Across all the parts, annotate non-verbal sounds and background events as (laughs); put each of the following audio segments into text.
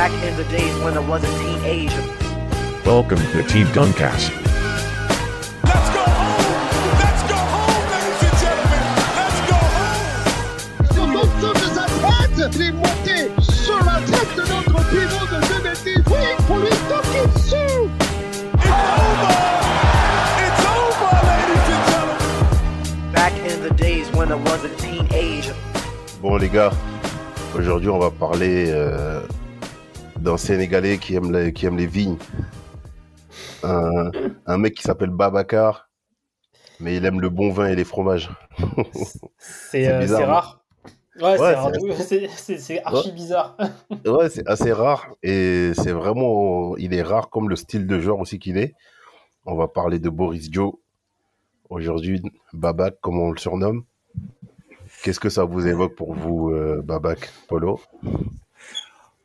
Back in the days when I was a teenager. Welcome to Team Duncast. Let's go home! Let's go home, ladies and gentlemen! Let's go home! Sur l'ensemble de sa tête, il est sur la tête de notre pivot de 2010. Oui, pour lui toquer dessus. It's over! It's over, ladies and gentlemen! Back in the days when I was a teenager. Bon les gars, aujourd'hui on va parler euh, d'un Sénégalais qui aime, les, qui aime les vignes. Un, un mec qui s'appelle Babacar, mais il aime le bon vin et les fromages. C'est euh, rare. Ouais, c'est archi bizarre. (laughs) Ouais, c'est assez rare et c'est vraiment, il est rare comme le style de genre aussi qu'il est. On va parler de Boris Joe. Aujourd'hui, Babac, comme on le surnomme? Qu'est-ce que ça vous évoque pour vous, euh, Babac, Polo?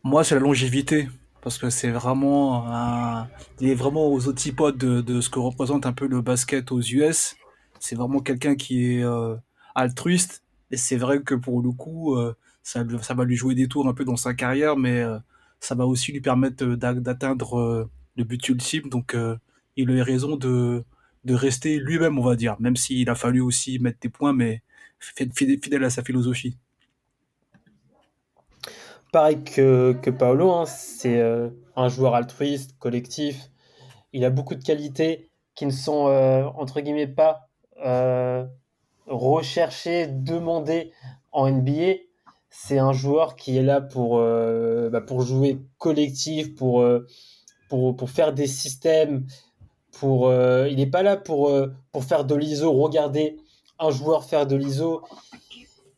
Moi, c'est la longévité. Parce que c'est vraiment un... Il est vraiment aux antipodes de, ce que représente un peu le basket aux US. C'est vraiment quelqu'un qui est euh, altruiste. Et c'est vrai que pour le coup, euh, ça, va lui jouer des tours un peu dans sa carrière, mais euh, ça va aussi lui permettre d'a- d'atteindre le but ultime. Donc, il a raison de, de rester lui-même, on va dire. Même s'il a fallu aussi mettre des points, mais fid- fid- fidèle à sa philosophie. Pareil que, que Paolo, hein, c'est euh, un joueur altruiste, collectif. Il a beaucoup de qualités qui ne sont, euh, entre guillemets, pas euh, recherchées, demandées en NBA. C'est un joueur qui est là pour, bah, pour jouer collectif, pour, pour, pour faire des systèmes. Pour, il n'est pas là pour, pour faire de l'ISO. Regarder un joueur faire de l'ISO.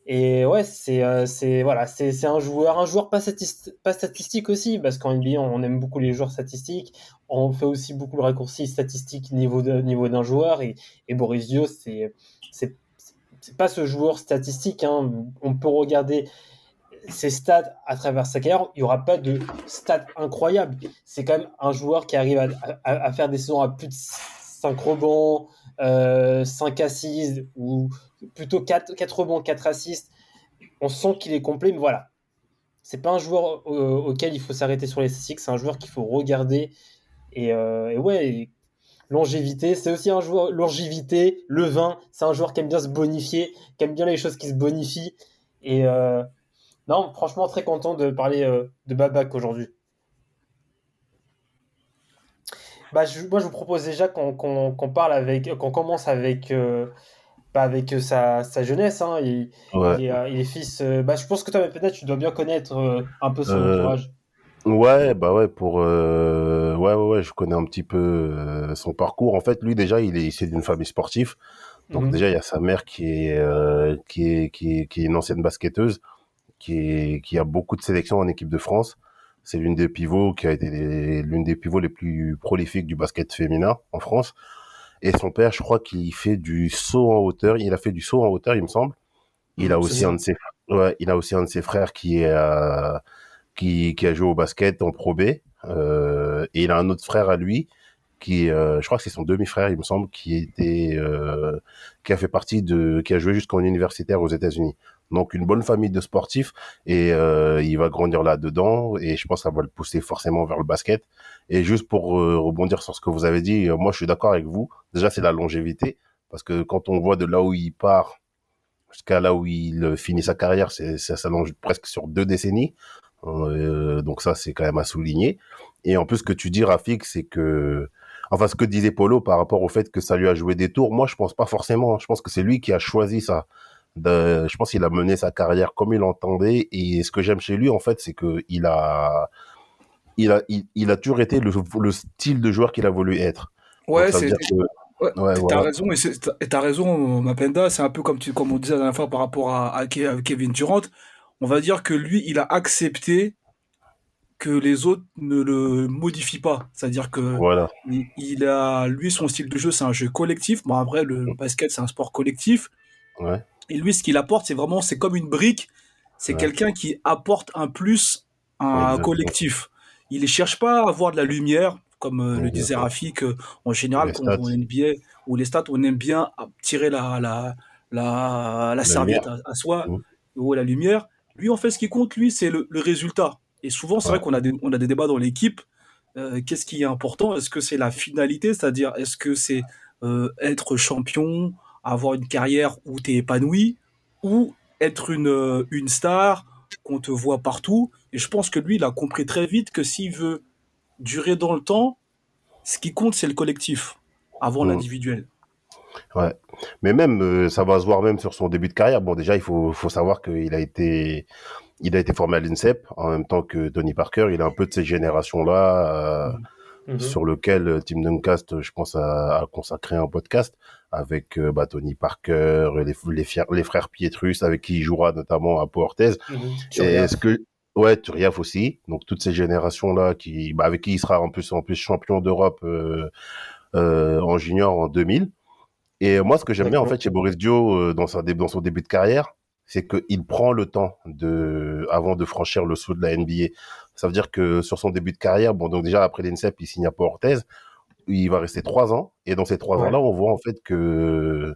Et ouais, c'est euh, voilà, c'est un joueur, un joueur pas, statist- pas statistique aussi, parce qu'en NBA, on aime beaucoup les joueurs statistiques. On fait aussi beaucoup le raccourci statistique niveau de, niveau d'un joueur. Et, et Boris Dio, c'est pas ce joueur statistique. Hein. On peut regarder ses stats à travers sa carrière. Il y aura pas de stats incroyables. C'est quand même un joueur qui arrive à, à, à faire des saisons à plus de 5 rebonds, euh, 5 assises ou plutôt 4, 4 rebonds, 4 assists. On sent qu'il est complet, mais voilà. C'est pas un joueur euh, auquel il faut s'arrêter sur les statistiques, c'est un joueur qu'il faut regarder. Et, euh, ouais, longévité, c'est aussi un joueur, longévité, le vin, c'est un joueur qui aime bien se bonifier, qui aime bien les choses qui se bonifient. Et euh, non, franchement, très content de parler euh, de Babac aujourd'hui. Bah, je- moi, je vous propose déjà qu'on parle avec, qu'on commence avec, euh, bah, avec euh, sa, sa jeunesse. hein. Il, Ouais. il est, euh, il est fils. euh, bah, je pense que toi, peut-être, tu dois bien connaître euh, un peu son entourage. Ouais, bah ouais, pour ouais, ouais, ouais, je connais un petit peu son parcours. En fait, lui déjà, il est issu d'une famille sportive. Donc Mhm. déjà, il y a sa mère qui est qui est qui est qui est une ancienne basketteuse, qui est qui a beaucoup de sélections en équipe de France. C'est l'une des pivots qui a été l'une des pivots les plus prolifiques du basket féminin en France. Et son père, je crois qu'il fait du saut en hauteur. Il a fait du saut en hauteur, il me semble. Il a aussi un de ses ouais, il a aussi un de ses frères qui est euh, qui, qui a joué au basket en Pro B. Euh, et il a un autre frère à lui qui, euh, je crois que c'est son demi-frère, il me semble, qui était, euh, qui a fait partie de, qui a joué jusqu'en universitaire aux États-Unis. Donc une bonne famille de sportifs et euh, il va grandir là-dedans et je pense que ça va le pousser forcément vers le basket. Et juste pour euh, rebondir sur ce que vous avez dit, euh, moi je suis d'accord avec vous. Déjà c'est la longévité parce que quand on voit de là où il part jusqu'à là où il finit sa carrière, c'est ça s'allonge presque sur deux décennies. Donc ça, c'est quand même à souligner. Et en plus, ce que tu dis, Rafik, c'est que, enfin, ce que disait Polo par rapport au fait que ça lui a joué des tours, moi, je pense pas forcément. Je pense que c'est lui qui a choisi ça. De, je pense qu'il a mené sa carrière comme il l'entendait. Et ce que j'aime chez lui, en fait, c'est que il a, il a, il, il a toujours été le, le style de joueur qu'il a voulu être. Ouais, c'est Ouais, Ouais, t'as voilà. raison, et t'as raison, Mapenda, c'est un peu comme tu, comme on disait la dernière fois par rapport à, à Ke- à Kevin Durant. On va dire que lui, il a accepté que les autres ne le modifient pas. C'est-à-dire que Voilà. il, il a, lui, son style de jeu, c'est un jeu collectif. Bon, après, le basket, c'est un sport collectif. Ouais. Et lui, ce qu'il apporte, c'est vraiment, c'est comme une brique. C'est Ouais. quelqu'un qui apporte un plus à un Exactement. collectif. Il ne cherche pas à avoir de la lumière, comme euh, le disait Rafik, euh, en général, quand on NBA, ou les stats, on aime bien tirer la, la, la, la serviette à, à soi, ou la lumière. Lui, en fait, ce qui compte, lui, c'est le, le résultat. Et souvent, c'est vrai qu'on a des, on a des débats dans l'équipe. Euh, Qu'est-ce qui est important? Est-ce que c'est la finalité, c'est-à-dire est-ce que c'est euh, être champion, avoir une carrière où tu es épanoui, ou être une, euh, une star, qu'on te voit partout Et je pense que lui, il a compris très vite que s'il veut durer dans le temps, ce qui compte, c'est le collectif avant Mhm. l'individuel. Ouais. Mais même, euh, ça va se voir même sur son début de carrière. Bon, déjà, il faut, faut savoir qu'il a été, il a été formé à l'INSEP en même temps que Tony Parker. Il est un peu de ces générations-là, euh, Mhm. sur lequel Tim Duncast, je pense, a, a consacré un podcast avec euh, bah, Tony Parker, les, les, fier- les frères Pietrus, avec qui il jouera notamment à Pau Orthez. Mhm. Et Turiaf. est-ce que ouais, Turiaf aussi. Donc toutes ces générations là qui bah, avec qui il sera en plus en plus champion d'Europe euh, euh, en junior en 2000. Et moi ce que j'aime bien en fait chez Boris Dio euh, dans sa dé- dans son début de carrière, c'est qu'il prend le temps de avant de franchir le saut de la NBA. Ça veut dire que sur son début de carrière, bon donc déjà après l'INSEP, il signe à Pau Orthez, il va rester trois ans et dans ces trois Ouais. ans là, on voit en fait que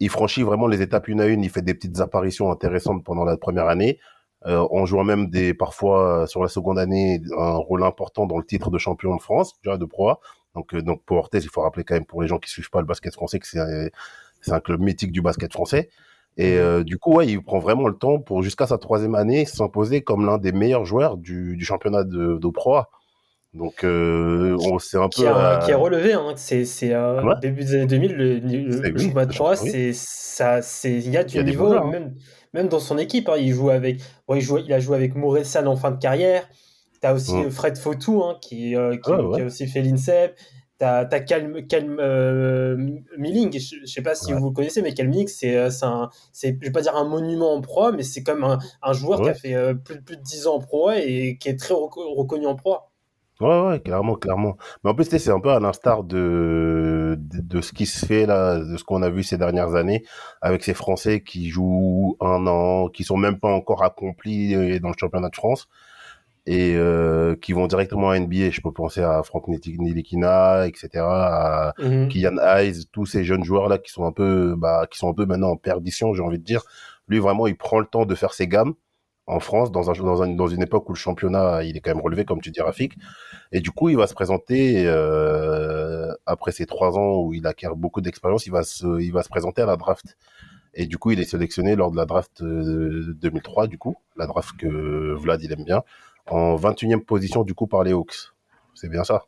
il franchit vraiment les étapes une à une. Il fait des petites apparitions intéressantes pendant la première année, euh, en jouant même des parfois sur la seconde année un rôle important dans le titre de champion de France, déjà de Pro A. Donc euh, donc pour Orthez, il faut rappeler quand même pour les gens qui suivent pas le basket français que c'est un, c'est un club mythique du basket français. Et euh, du coup, ouais, il prend vraiment le temps pour jusqu'à sa troisième année s'imposer comme l'un des meilleurs joueurs du, du championnat de, de Pro. Donc euh, on c'est un qui peu a, euh, qui a relevé. Hein. C'est euh, Ouais. début des années 2000, le, le, le oui, championnat de Pro A, oui. c'est ça, c'est il y a du y a niveau hein. même même dans son équipe. hein. il joue avec, bon, il joue, il a joué avec Moressan en fin de carrière. T'as aussi Mm. Fred Fautou hein, qui, euh, qui, Ouais, qui a aussi fait l'INSEP. T'as as Calm, Calm euh, Milling, je, je sais pas si vous le connaissez, mais Calm Milling, c'est euh, un, c'est, je vais pas dire un monument en pro, mais c'est comme un, un joueur qui a fait euh, plus, plus de 10 ans en pro et qui est très reco- reconnu en pro. Ouais, ouais, clairement, clairement. Mais en plus, tu sais, c'est un peu à l'instar de, de, de ce qui se fait là, de ce qu'on a vu ces dernières années, avec ces Français qui jouent un an, qui sont même pas encore accomplis euh, dans le championnat de France et euh, qui vont directement à NBA. Je peux penser à Franck Nilikina, etc., à Mhm. Kylian Hayes, tous ces jeunes joueurs là qui sont un peu, bah, qui sont un peu maintenant en perdition, j'ai envie de dire. Lui, vraiment, il prend le temps de faire ses gammes en France, dans, un, dans, un, dans une époque où le championnat, il est quand même relevé, comme tu dis, Rafik. Et du coup, il va se présenter, euh, après ces trois ans où il acquiert beaucoup d'expérience, il, va se, il va se présenter à la draft. Et du coup, il est sélectionné lors de la draft euh, 2003, du coup, la draft que Vlad, il aime bien, en 21e position, du coup, par les Hawks. C'est bien ça?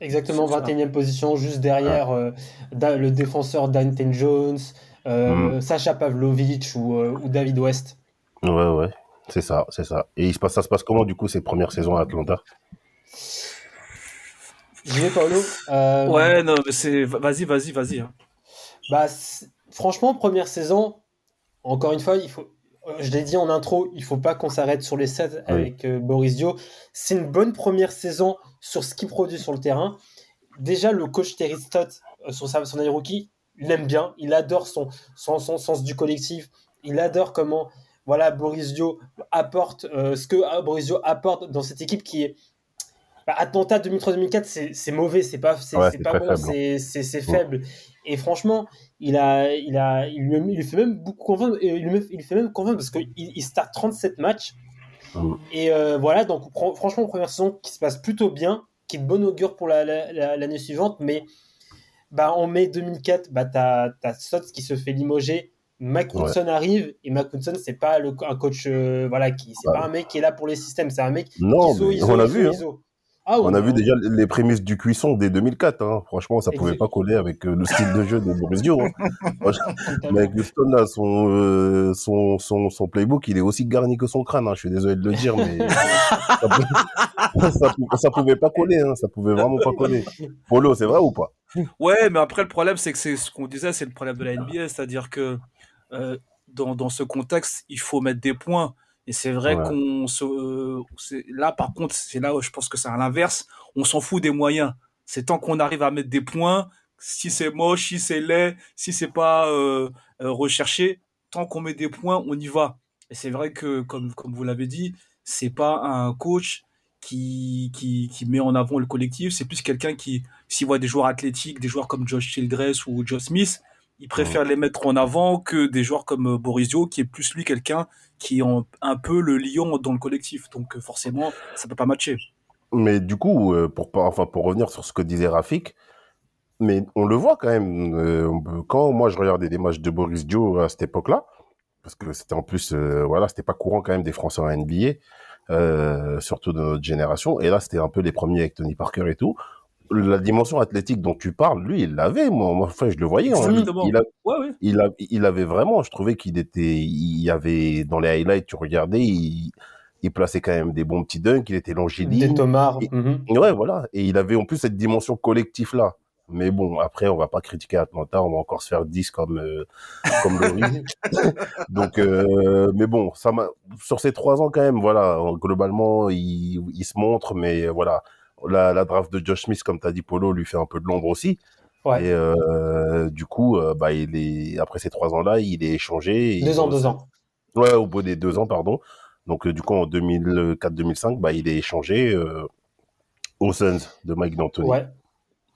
Exactement, C'est ça. 21e position, juste derrière euh, Da- le défenseur Dante Jones, euh, Mm. Sacha Pavlovic ou, euh, ou David West. Ouais, ouais. C'est ça, c'est ça. Et il se passe, ça se passe comment, du coup, ces premières saisons à Atlanta? J'y vais, Paolo. Euh, Ouais, non, mais c'est. Vas-y, vas-y, vas-y. hein. bah, franchement, première saison, encore une fois, il faut, euh, je l'ai dit en intro, il faut pas qu'on s'arrête sur les sets avec euh, Boris Dio. C'est une bonne première saison sur ce qu'il produit sur le terrain. Déjà, le coach Terry Stott, euh, sur sa, son année rookie, il aime bien, il adore son, son, son sens du collectif, il adore comment voilà, Boris Dio apporte euh, ce que ah, Boris Dio apporte dans cette équipe qui est. Bah, Atlanta 2003-2004, c'est c'est mauvais, c'est pas, c'est Ouais, pas bon, faible. c'est Ouais. faible. Et franchement, il a, il a, il lui, il lui fait même beaucoup convaincre, et il lui, il lui fait même convaincre parce qu'il il start 37 matchs. Mm. Et euh, voilà, donc fran- franchement, première saison qui se passe plutôt bien, qui est de bonne augure pour la- la- la- l'année suivante, mais bah, en mai 2004, bah, t'as as Stotts qui se fait limoger. Mike Ouais. Woodson arrive et Mike Woodson c'est pas le, un coach euh, voilà qui c'est Ouais. pas un mec qui est là pour les systèmes c'est un mec Non, ISO, mais ISO, on a ISO, vu, hein. ISO. Ah, On a ouais, vu déjà les prémices du cuisson dès 2004. Hein. Franchement, ça pouvait pas coller avec euh, le style de jeu de Boris Dio. hein. (laughs) Houston, là, son, euh, son, son, son playbook, il est aussi garni que son crâne. Hein. Je suis désolé de le dire, mais ça, pou- (laughs) ça, pou- ça pouvait pas coller. Hein. Ça pouvait vraiment pas coller. Polo, c'est vrai ou pas? Ouais, mais après, le problème, c'est que c'est ce qu'on disait, c'est le problème de la NBA, c'est-à-dire que euh, dans, dans ce contexte, il faut mettre des points. Et c'est vrai Ouais. qu'on se. euh, là, par contre, c'est là où je pense que c'est à l'inverse. On s'en fout des moyens. C'est tant qu'on arrive à mettre des points, si c'est moche, si c'est laid, si c'est pas euh, recherché, tant qu'on met des points, on y va. Et c'est vrai que, comme, comme vous l'avez dit, c'est pas un coach qui, qui, qui met en avant le collectif, c'est plus quelqu'un qui, s'il voit des joueurs athlétiques, des joueurs comme Josh Childress ou Joe Smith, il préfère les mettre en avant que des joueurs comme euh, Boris Dio, qui est plus lui quelqu'un qui est un peu le lion dans le collectif. Donc euh, forcément, ça peut pas matcher. Mais du coup, euh, pour, pas- enfin, pour revenir sur ce que disait Rafik, mais on le voit quand même. quand moi je regardais des matchs de Boris Dio à cette époque-là, parce que c'était en plus, euh, voilà, c'était pas courant quand même des Français en NBA, euh, surtout de notre génération. Et là, c'était un peu les premiers avec Tony Parker et tout. La dimension athlétique dont tu parles, lui, il l'avait. Moi, moi, enfin, je le voyais. hein. Il, a- Ouais, ouais. il, a- il avait vraiment, je trouvais qu'il était, il y avait dans les highlights, tu regardais, il, il plaçait quand même des bons petits dunks, il était Des longiligne. Thomas. Et- mhm. Ouais, voilà. Et il avait en plus cette dimension collective là. Mais bon, après, on va pas critiquer Atlanta, on va encore se faire 10 comme, euh, comme Laurie. (laughs) Donc, euh, mais bon, ça m'a, sur ces trois ans quand même, voilà, globalement, il, il se montre, mais voilà. La, la draft de Josh Smith, comme tu as dit, Polo, lui fait un peu de l'ombre aussi. Ouais. Et euh, du coup, euh, bah, il est, après ces trois ans-là, il est échangé. Deux ans, deux ans. Ouais, au bout des deux ans, pardon. Donc, euh, du coup, en 2004-2005, bah, il est échangé aux Suns de Mike D'Antoni. Ouais.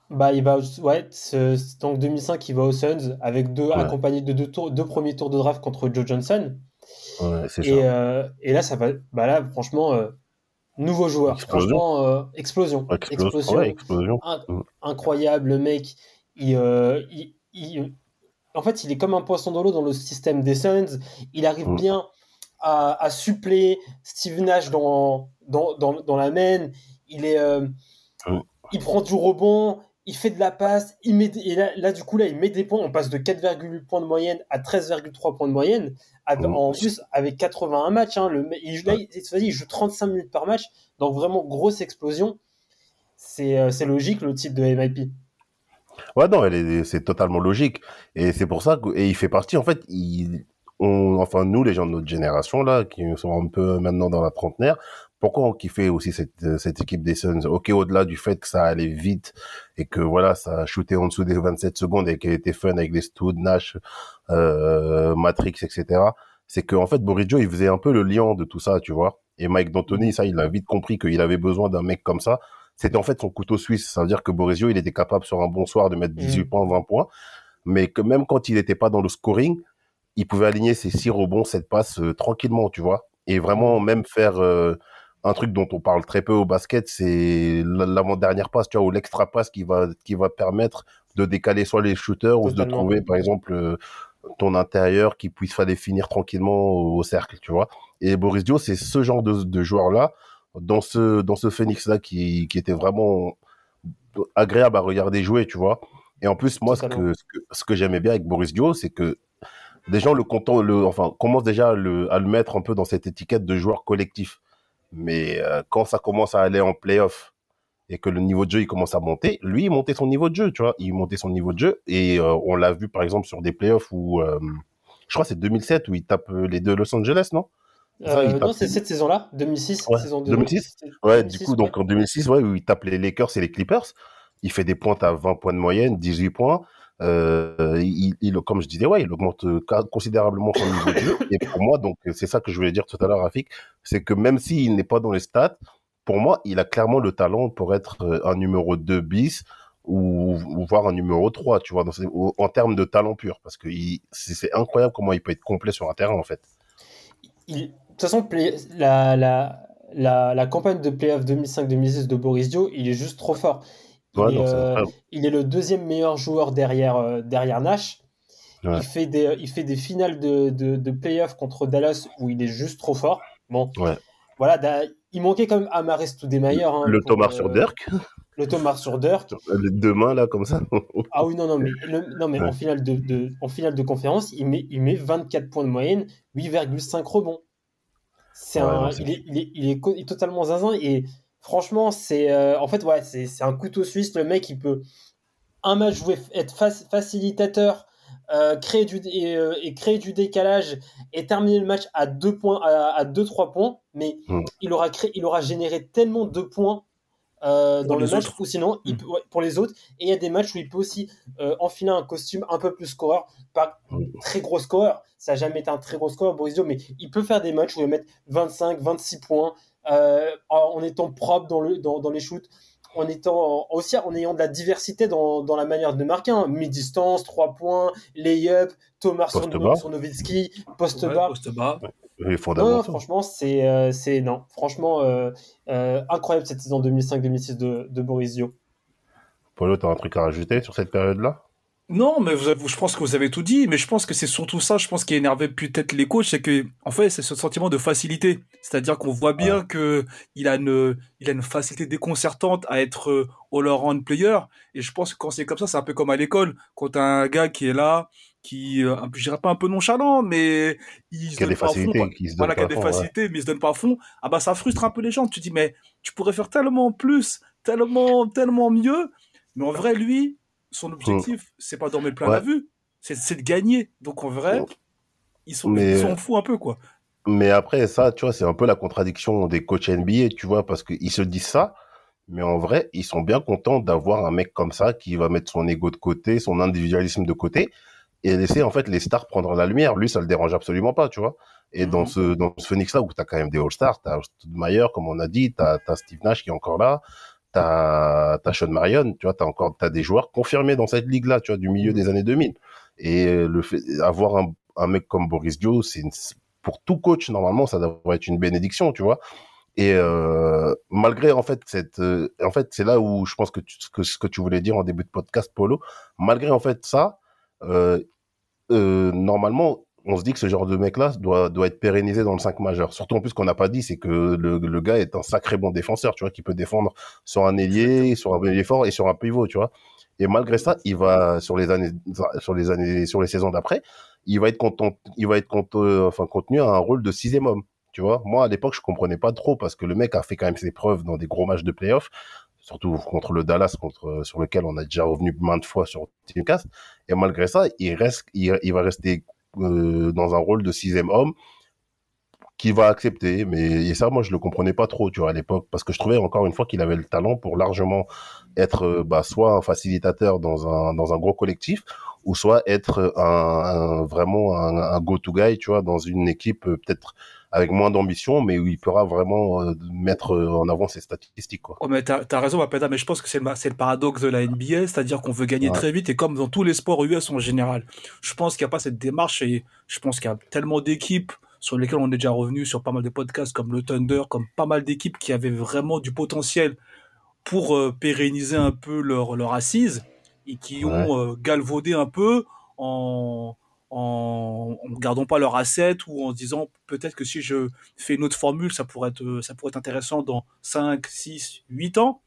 Bah, il va, ouais, ce- donc 2005, il va aux Suns avec deux, Ouais. accompagné de deux, tours, deux premiers tours de draft contre Joe Johnson. Ouais, c'est ça. Et, et là, ça va, bah là, franchement, nouveau joueur. Explosion. Franchement, euh, explosion. Explosion. Explosion. Ouais, explosion. In- Mm. incroyable, le mec. Il, euh, il- il- en fait, il est comme un poisson dans l'eau dans le système des Suns. Il arrive Mm. bien à, à suppléer Steve Nash dans, dans, dans, dans la main. Il, est, euh, Mm. il prend du rebond, il fait de la passe. Il met, et là, là, du coup, là, il met des points. On passe de 4,8 points de moyenne à 13,3 points de moyenne. Avec-. En plus, avec 81 matchs, hein, le, il, là, il, cette fois-ci, il joue 35 minutes par match. Donc, vraiment, grosse explosion. C'est euh, logique le titre de MIP. Ouais, non, c'est totalement logique. Et c'est pour ça que, et il fait partie, en fait, il, on, enfin, nous, les gens de notre génération, là, qui sont un peu maintenant dans la trentenaire, pourquoi on kiffait aussi cette, cette équipe des Suns? Ok, au-delà du fait que ça allait vite et que voilà, ça a shooté en dessous des 27 secondes et qu'elle était fun avec les Stud, Nash, euh, Matrix, etc. C'est que, en fait, Boris Joe, il faisait un peu le lien de tout ça, tu vois? Et Mike D'Antoni, ça, il a vite compris qu'il avait besoin d'un mec comme ça. C'était en fait son couteau suisse. Ça veut dire que Boris Joe, il était capable sur un bon soir de mettre 18 Mhm. points, 20 points. Mais que même quand il n'était pas dans le scoring, il pouvait aligner ses 6 rebonds, 7 passes euh, tranquillement, tu vois? Et vraiment, même faire euh, un truc dont on parle très peu au basket, c'est l'avant-dernière passe, tu vois, ou l'extra passe qui va, qui va permettre de décaler soit les shooters ou de trouver, par exemple, euh, ton intérieur qui puisse aller finir tranquillement au, cercle, tu vois. Et Boris Dio, c'est ce genre de, de joueur-là, dans ce, dans ce Phoenix-là, qui, qui était vraiment agréable à regarder jouer, tu vois. Et en plus, moi, ce que, ce que, ce que j'aimais bien avec Boris Dio, c'est que les gens le content, le, enfin, commencent déjà à le, à le mettre un peu dans cette étiquette de joueur collectif. Mais euh, quand ça commence à aller en playoff et que le niveau de jeu il commence à monter, lui il montait son niveau de jeu, tu vois, il montait son niveau de jeu et euh, on l'a vu par exemple sur des playoffs où euh, je crois que c'est 2007 où il tape les deux Los Angeles, non? Ça, il tape- non, c'est cette saison-là, 2006, Ouais, saison 2. 2006 Ouais, du coup, donc en 2006, ouais, où il tape les Lakers et les Clippers, il fait des pointes à 20 points de moyenne, 18 points. Euh, il, il, comme je disais, ouais, il augmente euh, considérablement son niveau de jeu. (laughs) Et pour moi, donc, c'est ça que je voulais dire tout à l'heure, Rafik, c'est que même s'il n'est pas dans les stats, pour moi, il a clairement le talent pour être euh, un numéro 2 bis ou, ou voire un numéro 3, tu vois, dans en termes de talent pur. Parce que c'est incroyable comment il peut être complet sur un terrain, en fait. Il- De toute façon, la, la, la, la campagne de playoff 2005-2006 de Boris Dio, il est juste trop fort. Ouais, non, euh, il est le deuxième meilleur joueur derrière, euh, derrière Nash. Ouais. Il, fait des, il fait des finales de, de, de playoff contre Dallas où il est juste trop fort. Bon, Ouais. voilà, da- il manquait quand même Amaris Stoudemire. hein, le Thomas euh, sur Dirk, Le Thomas sur Dirk. (laughs) les deux mains là, comme ça. (laughs) Ah oui, non, non, mais, le- non, mais Ouais. en, finale de, de- en finale de conférence, il met, il met 24 points de moyenne, 8,5 rebonds. C'est Ouais, un, il, est, il, est, il est co- il est totalement zinzin et franchement, c'est euh, en fait, ouais, c'est c'est un couteau suisse. Le mec, il peut un match jouer, être fac- facilitateur, euh, créer du, et, euh, et créer du décalage et terminer le match à 2 points, à 2-3 points, mais Mm. il, aura créé, il aura généré tellement de points. dans le match autres. ou sinon il Mm. peut- ouais, pour les autres et il y a des matchs où il peut aussi enfiler un costume un peu plus scoreur, pas Mm. très gros scoreur, ça n'a jamais été un très gros scoreur, Boris Dio, mais il peut faire des matchs où il va mettre 25, 26 points en en étant propre dans, le, dans, dans les shoots. en étant aussi en ayant de la diversité dans, dans la manière de marquer. Hein. Mi-distance, 3 points, lay-up, Thomas Poste sur, bas. sur Nowitzki, poste Ouais, bas. Non, franchement, c'est euh, c'est non, franchement euh, euh, incroyable cette saison 2005-2006 de, de Boris Dio. Polo, t'as un truc à rajouter sur cette période-là? Non, mais vous avez- je pense que vous avez tout dit, mais je pense que c'est surtout ça, je pense, qui énervait peut-être les coachs, c'est que, en fait, c'est ce sentiment de facilité. C'est-à-dire qu'on voit bien que il a une, il a une facilité déconcertante à être euh, all-around player. Et je pense que quand c'est comme ça, c'est un peu comme à l'école. Quand t'as un gars qui est là, qui, euh, je dirais pas un peu nonchalant, mais il se donne pas à fond, qui se Voilà, qui a des ouais. facilités, mais il se donne pas à fond. Ah bah, ça frustre un peu les gens. Tu dis, mais tu pourrais faire tellement plus, tellement, tellement mieux. Mais en vrai, lui, son objectif, c'est pas d'en plein Ouais. la vue, c'est de gagner. Donc en vrai, ils sont, Mais- ils s'en foutent un peu, quoi. Mais après, ça, tu vois, c'est un peu la contradiction des coachs NBA, tu vois, parce qu'ils se disent ça, mais en vrai, ils sont bien contents d'avoir un mec comme ça qui va mettre son ego de côté, son individualisme de côté, et laisser, en fait, les stars prendre la lumière. Lui, ça le dérange absolument pas, tu vois. Et dans Mhm. ce, dans ce Phoenix-là, où t'as quand même des All-Stars, t'as Meyer, comme on a dit, t'as, t'as Steve Nash qui est encore là, t'as, Sean Marion, tu vois, t'as encore, t'as des joueurs confirmés dans cette ligue-là, tu vois, du milieu des années 2000. Et le fait, avoir un, un mec comme Boris Dio, c'est pour tout coach, normalement, ça devrait être une bénédiction, tu vois. Et euh, malgré en fait cette, euh, en fait, c'est là où je pense que, tu, que ce que tu voulais dire en début de podcast, Polo. Malgré en fait ça, euh, euh, normalement, on se dit que ce genre de mec-là doit doit être pérennisé dans le 5 majeur. Surtout en plus qu'on n'a pas dit, c'est que le, le gars est un sacré bon défenseur, tu vois, qui peut défendre sur un ailier, sur un ailier fort et sur un pivot, tu vois. Et malgré ça, il va sur les années, sur les années, sur les saisons d'après, il va être content, il va être cont- euh, enfin contenu à un rôle de sixième homme. Tu vois, moi à l'époque je comprenais pas trop parce que le mec a fait quand même ses preuves dans des gros matchs de playoff, surtout contre le Dallas, contre euh, sur lequel on a déjà revenu maintes fois sur Teamcast. Et malgré ça, il reste, il, il va rester euh, dans un rôle de sixième homme qui va accepter. Mais et ça, moi je le comprenais pas trop, tu à l'époque, parce que je trouvais encore une fois qu'il avait le talent pour largement être euh, bah, soit un facilitateur dans un dans un gros collectif ou soit être un, un- vraiment un, un go-to guy, tu vois, dans une équipe euh, peut-être avec moins d'ambition, mais où il pourra vraiment euh, mettre euh, en avant ses statistiques, quoi. Oh, mais t'as, t'as raison, Mapeda, mais je pense que c'est le, paradoxe de la NBA, c'est-à-dire qu'on veut gagner Ouais. très vite, et comme dans tous les sports US en général. Je pense qu'il n'y a pas cette démarche, et je pense qu'il y a tellement d'équipes sur lesquelles on est déjà revenu sur pas mal de podcasts, comme le Thunder, comme pas mal d'équipes qui avaient vraiment du potentiel pour euh, pérenniser un peu leur, leur assise, et qui Ouais. ont euh, galvaudé un peu en, en, en gardant pas leur asset ou en se disant peut-être que si je fais une autre formule, ça pourrait être, ça pourrait être intéressant dans 5, 6, 8 ans.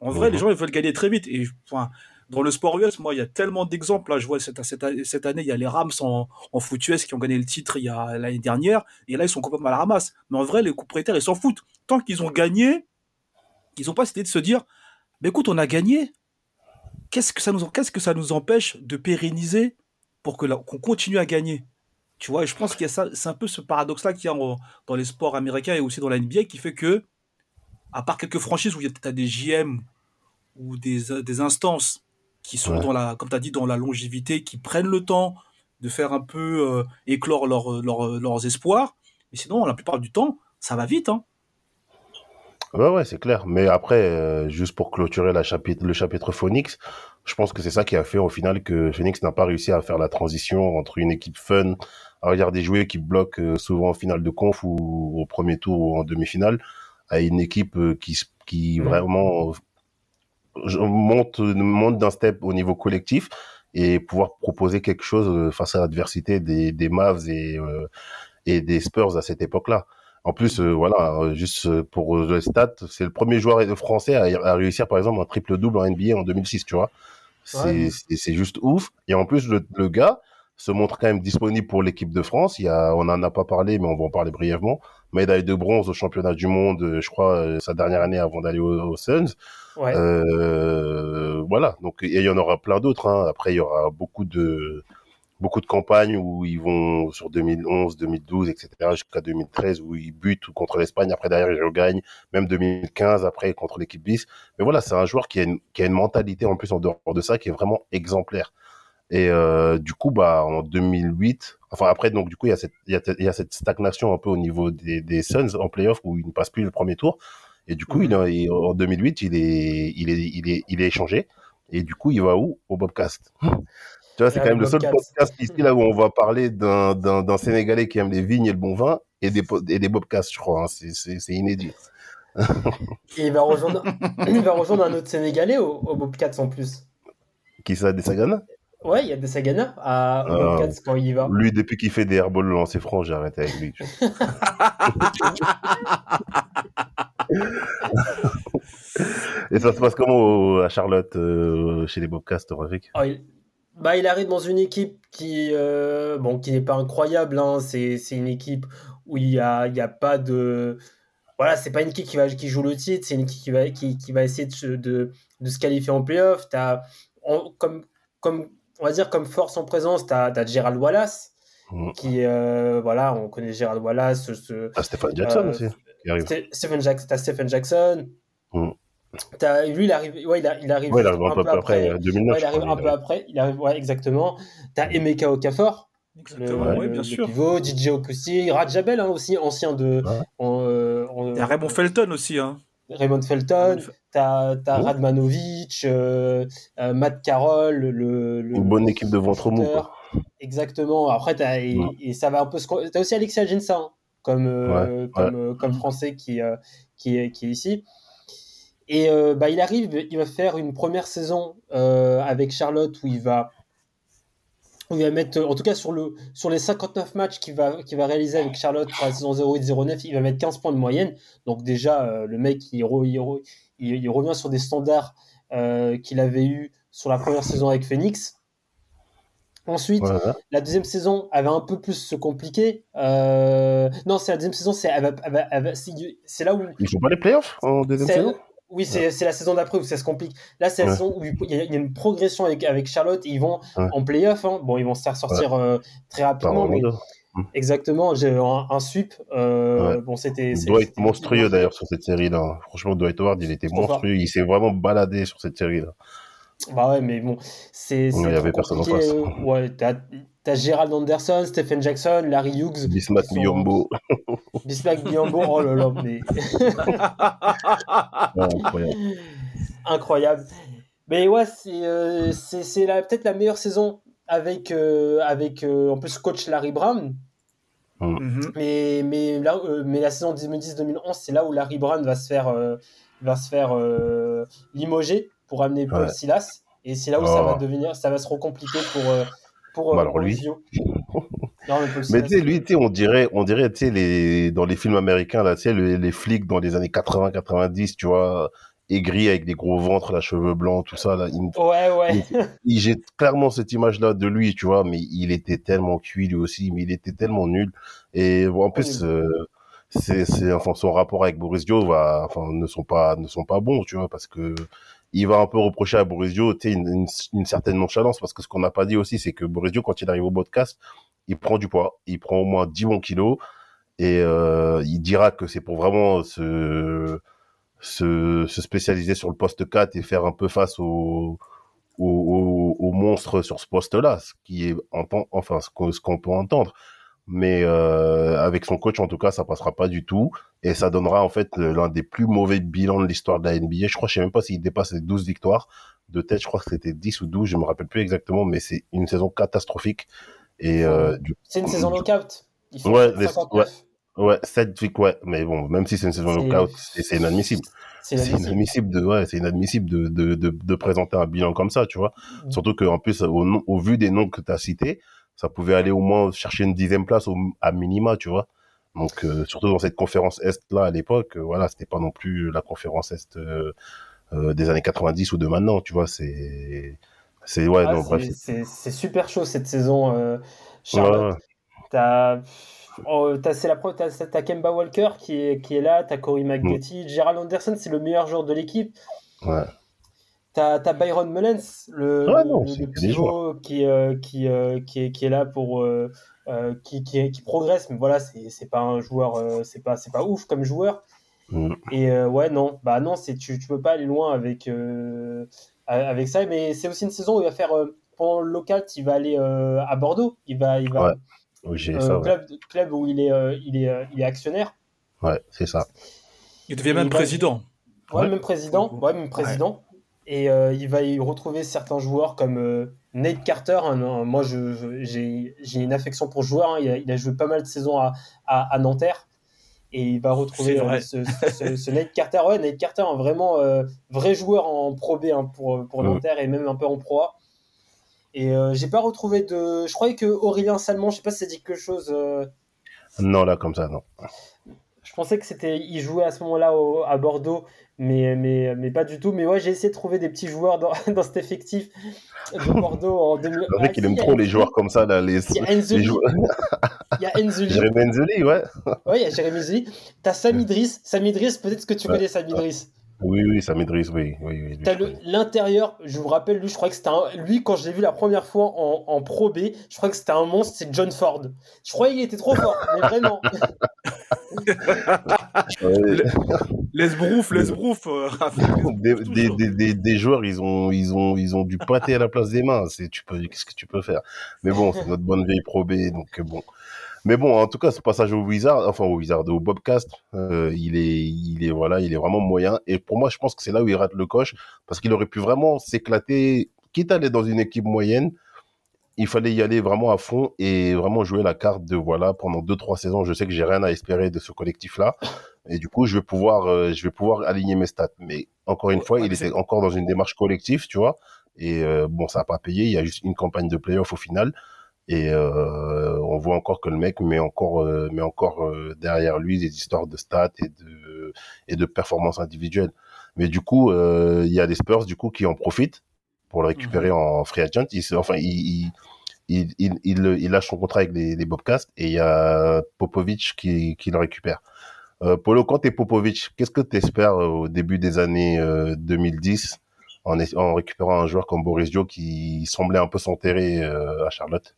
En vrai, Mhm. les gens, ils veulent gagner très vite. Et enfin, dans le sport US, moi, il y a tellement d'exemples. Là, je vois cette, cette, cette année, il y a les Rams en, en foot US qui ont gagné le titre il y a l'année dernière. Et là, ils sont complètement à la ramasse. Mais en vrai, les coups prétaires, ils s'en foutent. Tant qu'ils ont gagné, ils n'ont pas essayé de se dire, mais écoute, on a gagné. Qu'est-ce que ça nous, qu'est-ce que ça nous empêche de pérenniser pour que qu'on continue à gagner Tu vois, et je pense qu'il y a ça, c'est un peu ce paradoxe-là qu'il y a en- dans les sports américains et aussi dans la NBA qui fait que, à part quelques franchises où tu as des JM ou des, des instances qui sont Ouais. dans la, comme tu as dit, dans la longévité, qui prennent le temps de faire un peu euh, éclore leur- leur- leurs espoirs. Mais sinon, la plupart du temps, ça va vite. Hein. Ouais, ouais, c'est clair. Mais après, euh, juste pour clôturer la chapitre, le chapitre Phoenix, je pense que c'est ça qui a fait au final que Phoenix n'a pas réussi à faire la transition entre une équipe fun, à regarder jouer qui bloque euh, souvent en finale de conf ou au premier tour ou en demi-finale, à une équipe euh, qui, qui Mhm. vraiment monte, monte d'un step au niveau collectif et pouvoir proposer quelque chose euh, face à l'adversité des, des Mavs et, euh, et des Spurs à cette époque-là. En plus, euh, voilà, juste pour le stat, c'est le premier joueur français à, à réussir, par exemple, un triple-double en NBA en 2006, tu vois. C'est Ouais. juste ouf. Et en plus, le, le gars se montre quand même disponible pour l'équipe de France. Il y a, on en a pas parlé, mais on va en parler brièvement. Médaille de bronze au championnat du monde, euh, je crois, euh, sa dernière année avant d'aller aux, aux Suns. Ouais. Euh, voilà. Donc, et il y en aura plein d'autres. Hein. Après, il y aura beaucoup de beaucoup de campagnes où ils vont sur 2011, 2012, etc. jusqu'à 2013 où ils butent contre l'Espagne. Après derrière ils regagnent. Même 2015 après contre l'équipe bis. Mais voilà, c'est un joueur qui a une qui a une mentalité en plus en dehors de ça qui est vraiment exemplaire. Et euh, du coup, bah en 2008, enfin après donc du coup il y a cette il y a, il y a cette stagnation un peu au niveau des, des Suns en playoff où ils ne passent plus le premier tour. Et du coup, Mhm. il en 2008, il est, il est, il est, il est échangé. Et du coup, il va où? Au Bobcast. Tu vois, c'est quand même le seul Bobcats. podcast ici là où on va parler d'un, Sénégalais qui aime les vignes et le bon vin et des, et des Bobcasts, je crois. hein. C'est, inédit. Et il va rejoindre, (laughs) il va rejoindre un autre Sénégalais au, au Bobcats en plus. Qui ça, des Sagana Ouais, il y a des Sagana à, au Ah. Bobcats quand il y va. Lui, depuis qu'il fait des airballs lancés francs, j'ai arrêté avec lui. (laughs) (laughs) et ça se passe comment au- à Charlotte, euh, chez les Oh, il... Bah, il arrive dans une équipe qui, euh, bon, qui n'est pas incroyable. Hein. C'est, c'est une équipe où il n'y a, il y a pas de. Voilà, c'est pas une équipe qui, va, qui joue le titre, c'est une équipe qui va, qui, qui va essayer de, se- de, de se qualifier en playoff. T'as, comme, comme, on va dire comme force en présence, tu as, Gerald Wallace, Mm. qui, euh, voilà, on connaît Gerald Wallace, ce, Ah, Stéphane Jackson Euh, aussi, qui arrive. Stephen, t'as Stephen Jackson. T'as- lui, il arrive, ouais, il, a- il arrive, Ouais, il arrive un peu après, euh, 2009. Ouais, il arrive crois, un peu après. Il arrive, ouais, exactement. T'as Emeka Okafor, le, Exactement, oui, le- bien le sûr. pivot, DJ Okusi, Rajabel hein, aussi, ancien de Ouais. en, euh, en- Il y a Raymond Felton aussi. Hein. Raymond Felton. T'as t'as Oh. Radmanovic, euh, euh, Matt Carroll, le, le- Une bonne équipe de ventre mou. Exactement. Après, t'as, et, Ouais. et ça va un peu se. T'as aussi Alexia Ginsa, hein, comme, euh, Ouais, comme, euh, comme français qui, euh, qui, est, qui est ici. Et euh, bah, il arrive, il va faire une première saison euh, avec Charlotte où il va. où il va mettre, en tout cas sur, le, sur les 59 matchs qu'il va, qu'il va réaliser avec Charlotte pour la saison 08-09, il va mettre 15 points de moyenne. Donc déjà, euh, le mec, il, re- il, re- il- il revient sur des standards qu'il avait eu sur la première saison avec Phoenix. Ensuite, Voilà. la deuxième saison, elle va un peu plus se compliquer. Euh, Non, c'est la deuxième saison, c'est va- va- là où. Ils font pas les playoffs en deuxième saison? Oui, c'est la saison d'après où ça se complique. Là, c'est la Ouais. saison où il y a une progression avec, avec Charlotte. ils vont Ouais. en playoff. hein. Bon, ils vont se faire sortir euh, très rapidement. mais Orlando. exactement, j'ai un, un sweep. euh. Bon, c'était. Il doit être monstrueux d'ailleurs sur cette série-là. Franchement, Dwight Howard, il était monstrueux. Il s'est vraiment baladé sur cette série-là. Bah ouais, mais bon, c'est. il y avait personne en face. euh, Ouais, t'as Gérald Anderson, Stephen Jackson, Larry Hughes. Bismack qui sont-. (laughs) Bismack Biombo, oh là là, mais (laughs) incroyable. (laughs) incroyable. Mais ouais, c'est euh, c'est c'est la- peut-être la meilleure saison avec, euh, avec euh, en plus coach Larry Brown. Mhm. Mais, mais, là, euh, mais la saison 2010-2011, c'est là où Larry Brown va se faire, euh, va se faire euh, limoger pour amener Paul Ouais. Silas. Et c'est là où ça Oh. va devenir, ça va se recompliquer pour, euh, pour Bah euh, alors lui. (laughs) Non, mais tu sais, lui, on dirait, on dirait, tu sais, les, dans les films américains, là, tu sais, les, les flics dans les années 80-90, tu vois, aigris avec des gros ventres, la cheveux blancs, tout ça, là. Il, Ouais, ouais. j'ai clairement cette image-là de lui, tu vois, mais il était tellement cuit, lui aussi, mais il était tellement nul. Et bon, en plus, euh, c'est, c'est, enfin, son rapport avec Boris Dio va, enfin, ne sont pas, ne sont pas bons, tu vois, parce que il va un peu reprocher à Boris Dio, tu sais, une, une, une certaine nonchalance, parce que ce qu'on n'a pas dit aussi, c'est que Boris Dio, quand il arrive au podcast, il prend du poids, il prend au moins 10 bons kilos, et euh, il dira que c'est pour vraiment se, se, se spécialiser sur le poste 4 et faire un peu face au, au, au, au monstre sur ce poste-là, ce qui est enfin ce qu'on peut entendre. Mais euh, avec son coach, en tout cas, ça passera pas du tout. Et ça donnera en fait l'un des plus mauvais bilans de l'histoire de la NBA. Je crois, je sais même pas s'il dépasse les 12 victoires. De tête, je crois que c'était 10 ou 12, je me rappelle plus exactement, mais c'est une saison catastrophique. Et euh, du C'est une saison lockout. Il faut Ouais, 59. Ouais, 7 victoires, ouais, mais bon, même si c'est une saison lockout, c'est inadmissible. C'est inadmissible. de, ouais, c'est inadmissible de, de, de, de présenter un bilan comme ça, tu vois. Surtout qu'en plus, au, au vu des noms que tu as cités, ça pouvait aller au moins chercher une dixième place au, à minima, tu vois. Donc, euh, surtout dans cette conférence Est-là à l'époque, euh, voilà, c'était pas non plus la conférence Est euh, euh, des années 90 ou de maintenant, tu vois. C'est, c'est, ouais, Ah, non, bref. c'est super chaud cette saison. Charlotte, ouais. T'as oh, t'as- c'est la pro- t'as Kemba Walker qui est, qui est là, t'as Corey McGetty, Gerald Anderson, c'est le meilleur joueur de l'équipe. ouais. T'as as Byron Mullens, le, Ouais, non, le- le qui, euh, qui, euh, qui, est, qui est là pour. euh, qui, qui, qui progresse, mais voilà, c'est c'est pas un joueur, euh, c'est pas, c'est pas ouf comme joueur. Mm. Et euh, ouais, non, bah non, c'est tu, tu peux pas aller loin avec, euh, avec ça, mais c'est aussi une saison où il va faire. euh, pendant le local, il va aller euh, à Bordeaux, il va, il va Ouais, Oui, j'ai euh, ça, ouais. club, club où il est, euh, il est, euh, il est actionnaire. Ouais, c'est ça. Il devient Et même il va- président. Ouais, Ouais. même président. Ouais, même président. Et euh, il va y retrouver certains joueurs comme euh, Nate Carter. hein, moi, je, je- j'ai une affection pour ce joueur. hein, il, a, il a joué pas mal de saisons à, à, à Nanterre. Et il va retrouver euh, ce, ce- ce Nate Carter. Ouais, Nate Carter, un vraiment euh, vrai joueur en Pro B hein, pour, pour Mm. Nanterre et même un peu en Pro A. Et euh, j'ai pas retrouvé de. Je croyais que Aurélien Salmon, je sais pas si ça dit quelque chose. euh, Non, là, comme ça, non. je pensais que c'était, il jouait à ce moment-là à Bordeaux, mais, mais, mais pas du tout. Mais ouais, j'ai essayé de trouver des petits joueurs dans, (laughs) dans cet effectif de Bordeaux en 2000. C'est vrai Ah, aime il y a trop les Enzuli, joueurs comme ça, là, les, Il y a Enzuli, joueurs. (laughs) il y a Enzuli, (laughs) Jérémy Enzeli, ouais. ouais, il y a Jérémy Enzuli. T'as Sam Idriss, Sam Idriss, peut-être que tu Ouais. connais Sam Idriss. Oui, oui, ça maîtrise, oui. oui, oui T'as le- l'intérieur, je vous rappelle, lui, je crois que c'était un, lui, quand je l'ai vu la première fois en, en Pro B, je crois que c'était un monstre, c'est John Ford. Je croyais qu'il était trop fort, mais vraiment. Ouais. Les brouf, les brouf. euh, Raphaël, des, des, des, des, des joueurs, ils ont, ils ont, ils ont du pâté à la place des mains. C'est, tu peux, qu'est-ce que tu peux faire? Mais bon, c'est notre bonne vieille Pro B, donc euh, bon. Mais bon, en tout cas, ce passage au Wizard, enfin au Wizard, au Bobcast, euh, il est, il est, voilà, il est vraiment moyen. Et pour moi, je pense que c'est là où il rate le coche, parce qu'il aurait pu vraiment s'éclater, quitte à aller dans une équipe moyenne. Il fallait y aller vraiment à fond et vraiment jouer la carte de voilà pendant deux trois saisons. Je sais que j'ai rien à espérer de ce collectif-là et du coup je vais pouvoir, euh, je vais pouvoir aligner mes stats. Mais encore une fois, Ouais, il était encore dans une démarche collective, tu vois. Et euh, bon, ça a pas payé. Il y a juste une campagne de playoff au final. Et euh, on voit encore que le mec met encore, euh, met encore euh, derrière lui des histoires de stats et de et de performances individuelles. Mais du coup, euh, il y a des Spurs du coup qui en profitent pour le récupérer en free agent. Il, enfin, il, il, il, il, lâche son contrat avec les, les Bobcats et il y a Popovic qui, qui le récupère. Euh, Polo, quand t'es Popovic, qu'est-ce que tu espères au début des années euh, 2010 en, es- en récupérant un joueur comme Boris Dio qui semblait un peu s'enterrer euh, à Charlotte?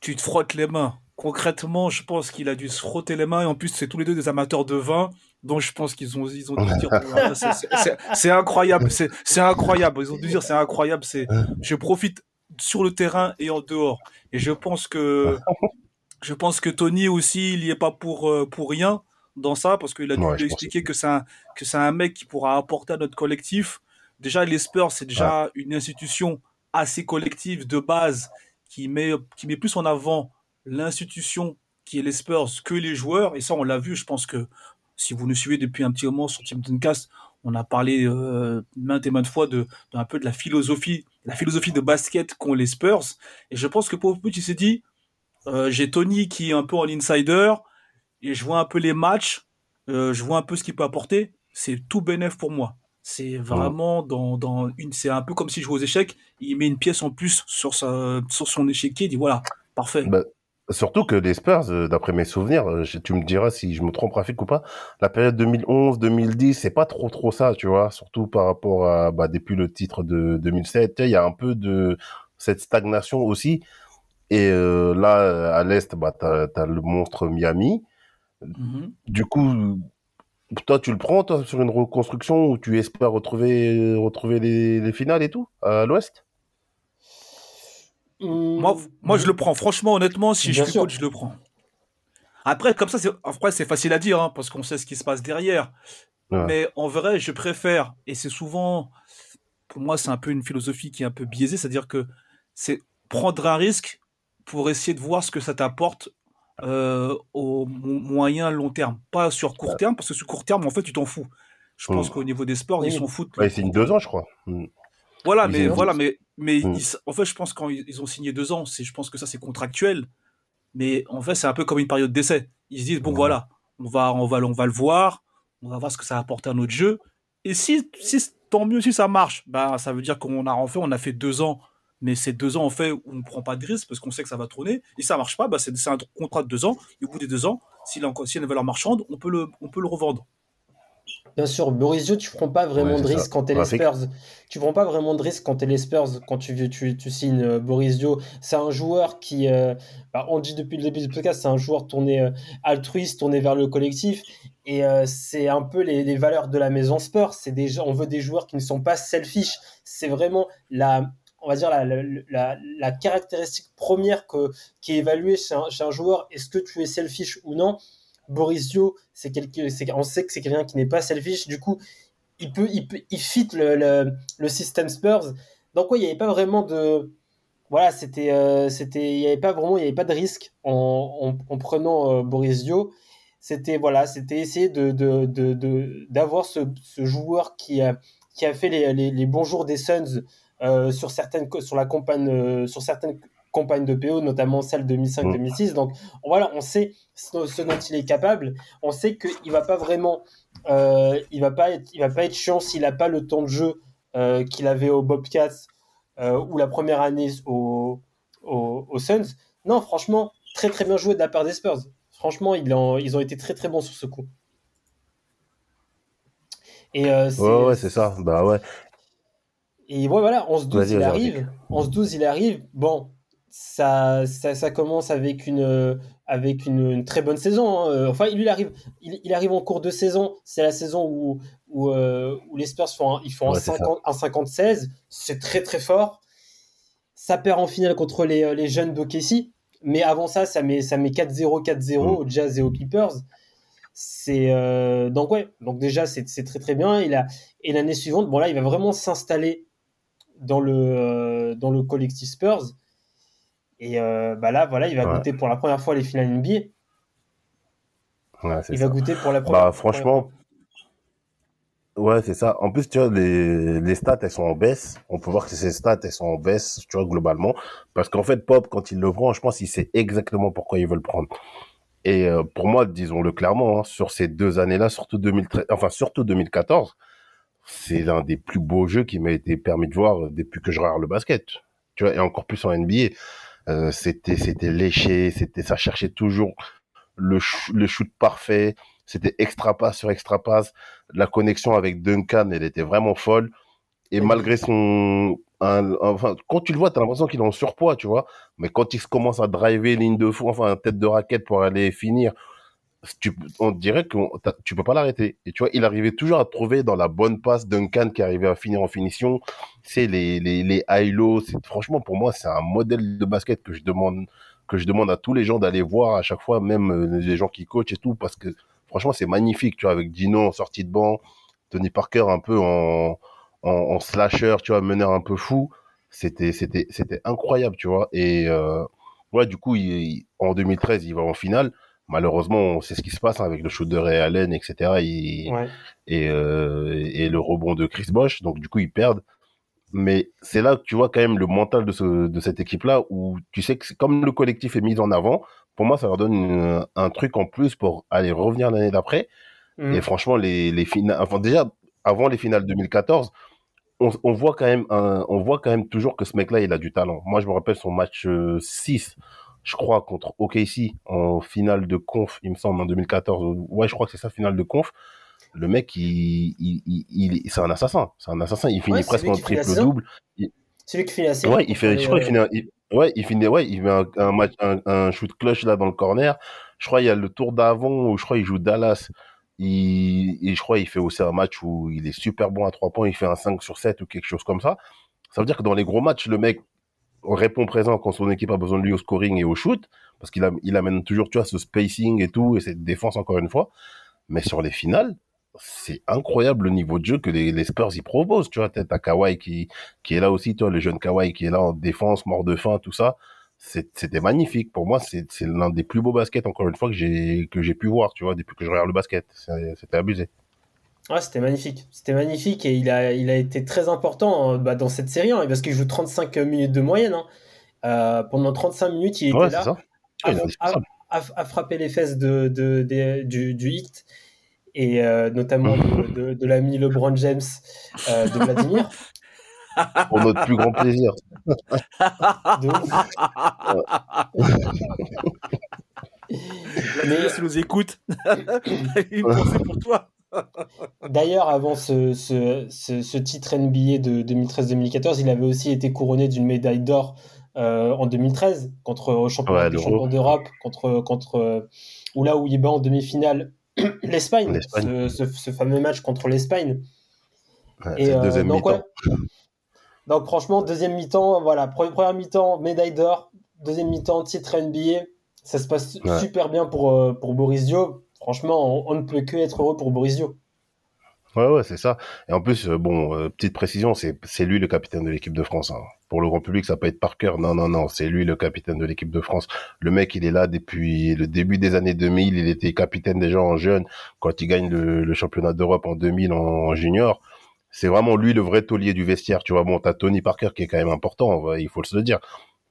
Tu te frottes les mains. Concrètement, je pense qu'il a dû se frotter les mains. Et en plus, c'est tous les deux des amateurs de vin. Donc, je pense qu'ils ont, ils ont dû dire, c'est- incroyable, c'est c'est incroyable. Ils ont dû dire, c'est incroyable. C'est, je profite sur le terrain et en dehors. Et je pense que, (laughs) je pense que Tony aussi, il y est pas pour, euh, pour rien dans ça, parce qu'il a dû Ouais, expliquer que c'est un, que c'est un mec qui pourra apporter à notre collectif. Déjà, les Spurs, c'est déjà une institution assez collective de base qui met, qui met plus en avant l'institution qui est les Spurs que les joueurs. Et ça, on l'a vu. Je pense que si vous nous suivez depuis un petit moment sur Team Duncast, on a parlé euh, maintes et maintes fois de, de un peu de la philosophie, la philosophie de basket qu'ont les Spurs. Et je pense que Popovic il s'est dit, euh, j'ai Tony qui est un peu en insider et je vois un peu les matchs, euh, je vois un peu ce qu'il peut apporter. C'est tout bénéf pour moi. C'est vraiment dans, dans une, c'est un peu comme s'il jouait aux échecs. Il met une pièce en plus sur sa, sur son échiquier. Il dit voilà, parfait. Bah, Surtout que les Spurs, euh, d'après mes souvenirs, euh, je- tu me diras si je me trompe Rafik ou pas, la période 2011-2010, c'est pas trop trop ça, tu vois, surtout par rapport à bah, depuis le titre de 2007, tu sais, il y a un peu de cette stagnation aussi. Et euh, là, à l'est, bah, t'as as le monstre Miami. Mhm. Du coup, toi, tu le prends toi sur une reconstruction où tu espères retrouver retrouver les, les finales et tout à l'ouest? Moi, moi, je le prends. Franchement, honnêtement, si je suis sûr. coach, je le prends. Après, comme ça, c'est après, c'est facile à dire, hein, parce qu'on sait ce qui se passe derrière. Ouais. Mais en vrai, je préfère, et c'est souvent, pour moi, c'est un peu une philosophie qui est un peu biaisée, c'est-à-dire que c'est prendre un risque pour essayer de voir ce que ça t'apporte euh, au mo- moyen long terme, pas sur court terme, parce que sur court terme, en fait, tu t'en fous. Je pense Mm. qu'au niveau des sports, ils Oui. s'en foutent. Ouais, c'est une deux ans, je crois. Voilà, mais voilà, mais mais Mm. ils- en fait, je pense quand ils, ils ont signé deux ans, c'est, je pense que ça c'est contractuel. Mais en fait, c'est un peu comme une période d'essai. Ils se disent bon Ouais. voilà, on va on va on va le voir, on va voir ce que ça va apporter à notre jeu. Et si si tant mieux si ça marche, bah ça veut dire qu'on a en fait on a fait deux ans, mais c'est deux ans en fait on ne prend pas de risque parce qu'on sait que ça va tourner. Et ça marche pas, bah c'est un contrat de deux ans. Et au bout des deux ans, s'il a encore s'il y a une valeur marchande, on peut le on peut le revendre. Bien sûr, Borisio, tu prends pas vraiment Ouais, de risque quand t'es les Rafik. Spurs. Tu prends pas vraiment de risque quand t'es les Spurs, quand tu, tu, tu signes euh, Borisio. C'est un joueur qui, euh, bah, on dit depuis le début du podcast, c'est un joueur tourné euh, altruiste, tourné vers le collectif. Et euh, c'est un peu les, les valeurs de la maison Spurs. C'est des, gens- on veut des joueurs qui ne sont pas selfish. C'est vraiment la, on va dire la, la, la, la caractéristique première que, qui est évaluée chez un, chez un joueur. Est-ce que tu es selfish ou non? Boris Dio, c'est quelqu'un, on sait que c'est quelqu'un qui n'est pas selfish. Du coup, il peut, il peut, il fit le, le, le système Spurs. Donc ouais, il n'y avait pas vraiment de, voilà, c'était, euh, c'était, il n'y avait pas vraiment, il y avait pas de risque en, en, en prenant euh, Boris Dio. C'était voilà, c'était essayer de, d'avoir ce, ce joueur qui a, qui a fait les, les, les bons jours des Suns euh, sur certaines, sur la campagne, euh, sur certaines campagnes de PO, notamment celle 2005-2006. Donc voilà, on sait ce, dont il est capable. On sait qu'il va pas vraiment, euh, il va pas être, il va pas être chiant s'il a pas le temps de jeu euh, qu'il avait au Bobcats euh, ou la première année au, Suns. Non, franchement, très très bien joué de la part des Spurs. Franchement, ils ont, ils ont été très très bons sur ce coup. Et c'est- Ouais, ouais, c'est ça. Bah ouais. et ouais, voilà, 11-12, Vas-y, il arrive. 11-12, il arrive. Bon, ça, ça, ça commence avec une, euh, avec une, une très bonne saison. hein. Enfin, lui, il arrive, il, il arrive en cours de saison. C'est la saison où, où, euh, où les Spurs font un, ils font un Ouais, c'est ça. 50 un 50-16. C'est très, très fort. Ça perd en finale contre les, euh, les jeunes d'OKC. Mais avant ça, ça met, ça met 4-0, 4-0 Mm. au Jazz et aux Clippers. C'est euh, donc ouais, donc déjà c'est c'est très très bien. Il a et l'année suivante, bon là, il va vraiment s'installer dans le euh, dans le collectif Spurs. Et euh, bah là, voilà, il va Ouais. goûter pour la première fois les finales NBA. Ouais, Il ça. va goûter pour la première. Bah, franchement, ouais, c'est ça. En plus, tu vois, les, les stats, elles sont en baisse. On peut voir que ces stats, elles sont en baisse, tu vois, globalement. Parce qu'en fait, Pop, quand il le prend, je pense qu'il sait exactement pourquoi il veut le prendre. Et euh, pour moi, disons-le clairement, hein, sur ces deux années-là, surtout 2013, enfin, surtout 2014, c'est l'un des plus beaux jeux qui m'a été permis de voir depuis que je regarde le basket. Tu vois, et encore plus en NBA. Euh, c'était, c'était léché, c'était, ça cherchait toujours le, le shoot parfait, c'était extra passe sur extra passe. La connexion avec Duncan, elle était vraiment folle. Et Oui. malgré son, un- enfin, quand tu le vois, t'as l'impression qu'il est en surpoids, tu vois. Mais quand il se commence à driver ligne de fou, enfin, tête de raquette pour aller finir, tu, on dirait que tu peux pas l'arrêter. Et tu vois, il arrivait toujours à trouver dans la bonne passe Duncan qui arrivait à finir en finition. C'est les, les, les. C'est, franchement, pour moi, c'est un modèle de basket que je demande, que je demande à tous les gens d'aller voir à chaque fois, même euh, les gens qui coachent et tout, parce que franchement, c'est magnifique, tu vois, avec Dino en sortie de banc, Tony Parker un peu en, en, slasher, tu vois, meneur un peu fou. C'était, c'était, c'était incroyable, tu vois. Et, euh, ouais, du coup, il- en 2013, il va en finale. Malheureusement, on sait ce qui se passe hein, avec le shoot de Ray Allen, etc. Il- Ouais. et, euh, et le rebond de Chris Bosh. Donc, du coup, ils perdent. Mais c'est là que tu vois quand même le mental de, ce, de cette équipe-là, où tu sais que c'est- comme le collectif est mis en avant, pour moi, ça leur donne une- un truc en plus pour aller revenir l'année d'après. Mhm. Et franchement, les, les finales, enfin déjà, avant les finales 2014, on, on voit quand même, un- on voit quand même toujours que ce mec-là, il a du talent. Moi, je me rappelle son match euh, 6, je crois, contre OKC, en finale de conf, il me semble, en 2014. Ouais, je crois que c'est ça, finale de conf. Le mec, il, il, il, il- c'est un assassin. C'est un assassin. Il finit Ouais, presque en qui finit la triple saison. double. C'est lui qui fait la série. Ouais, il fait, je crois qu'il finit, un- ouais, il finit, ouais, il met un, un match, un, un shoot clutch là dans le corner. Je crois il y a le tour d'avant où je crois il joue Dallas. Il, et je crois il fait aussi un match où il est super bon à trois points. Il fait un 5 sur 7 ou quelque chose comme ça. Ça veut dire que dans les gros matchs, le mec répond présent quand son équipe a besoin de lui au scoring et au shoot. Parce qu'il il amène toujours, tu vois, ce spacing et tout et cette défense encore une fois. Mais sur les finales, c'est incroyable le niveau de jeu que les, Spurs y proposent. Tu vois, t'as Kawhi qui, qui est là aussi, toi, le jeune Kawhi qui est là en défense, mort de faim, tout ça. C'était magnifique. Pour moi, c'est l'un des plus beaux baskets, encore une fois, que j'ai pu voir, tu vois, depuis que je regarde le basket. C'était abusé. Ouais, c'était magnifique. C'était magnifique et il a, il a été très important euh, bah, dans cette série hein, parce qu'il joue 35 minutes de moyenne. hein. Euh, pendant 35 minutes, il était Ouais, là ça. à, frapper les fesses de, de, de- du, du hit et euh, notamment de, (laughs) de, de l'ami LeBron James euh, de Vladimir. (laughs) Pour notre plus grand plaisir. Mais si nous écoute, (laughs) pour toi. D'ailleurs, avant ce, ce, ce, ce titre NBA de 2013-2014, il avait aussi été couronné d'une médaille d'or euh, en 2013 contre au championnat Ouais, champions d'Europe, contre, contre euh, ou là où il bat en demi-finale (clears throat) l'Espagne, L'Espagne. ce, fameux match contre l'Espagne. Ouais, Et c'est le euh, deuxième donc, mi-temps. ouais. donc franchement, deuxième mi-temps, voilà, pre- première mi-temps, médaille d'or, deuxième mi-temps, titre NBA, ça se passe super bien pour, euh, pour Boris Dio. Franchement, on, ne peut que être heureux pour Boris Dio. Ouais, ouais, c'est ça. Et en plus, euh, bon, euh, petite précision, c'est lui le capitaine de l'équipe de France. hein. Pour le grand public, ça peut être par cœur. Non, non, non, c'est lui le capitaine de l'équipe de France. Le mec, il est là depuis le début des années 2000. Il était capitaine déjà en jeune quand il gagne le, championnat d'Europe en 2000 en, en junior. C'est vraiment lui le vrai taulier du vestiaire. Tu vois, bon, t'as Tony Parker qui est quand même important, il faut se le dire.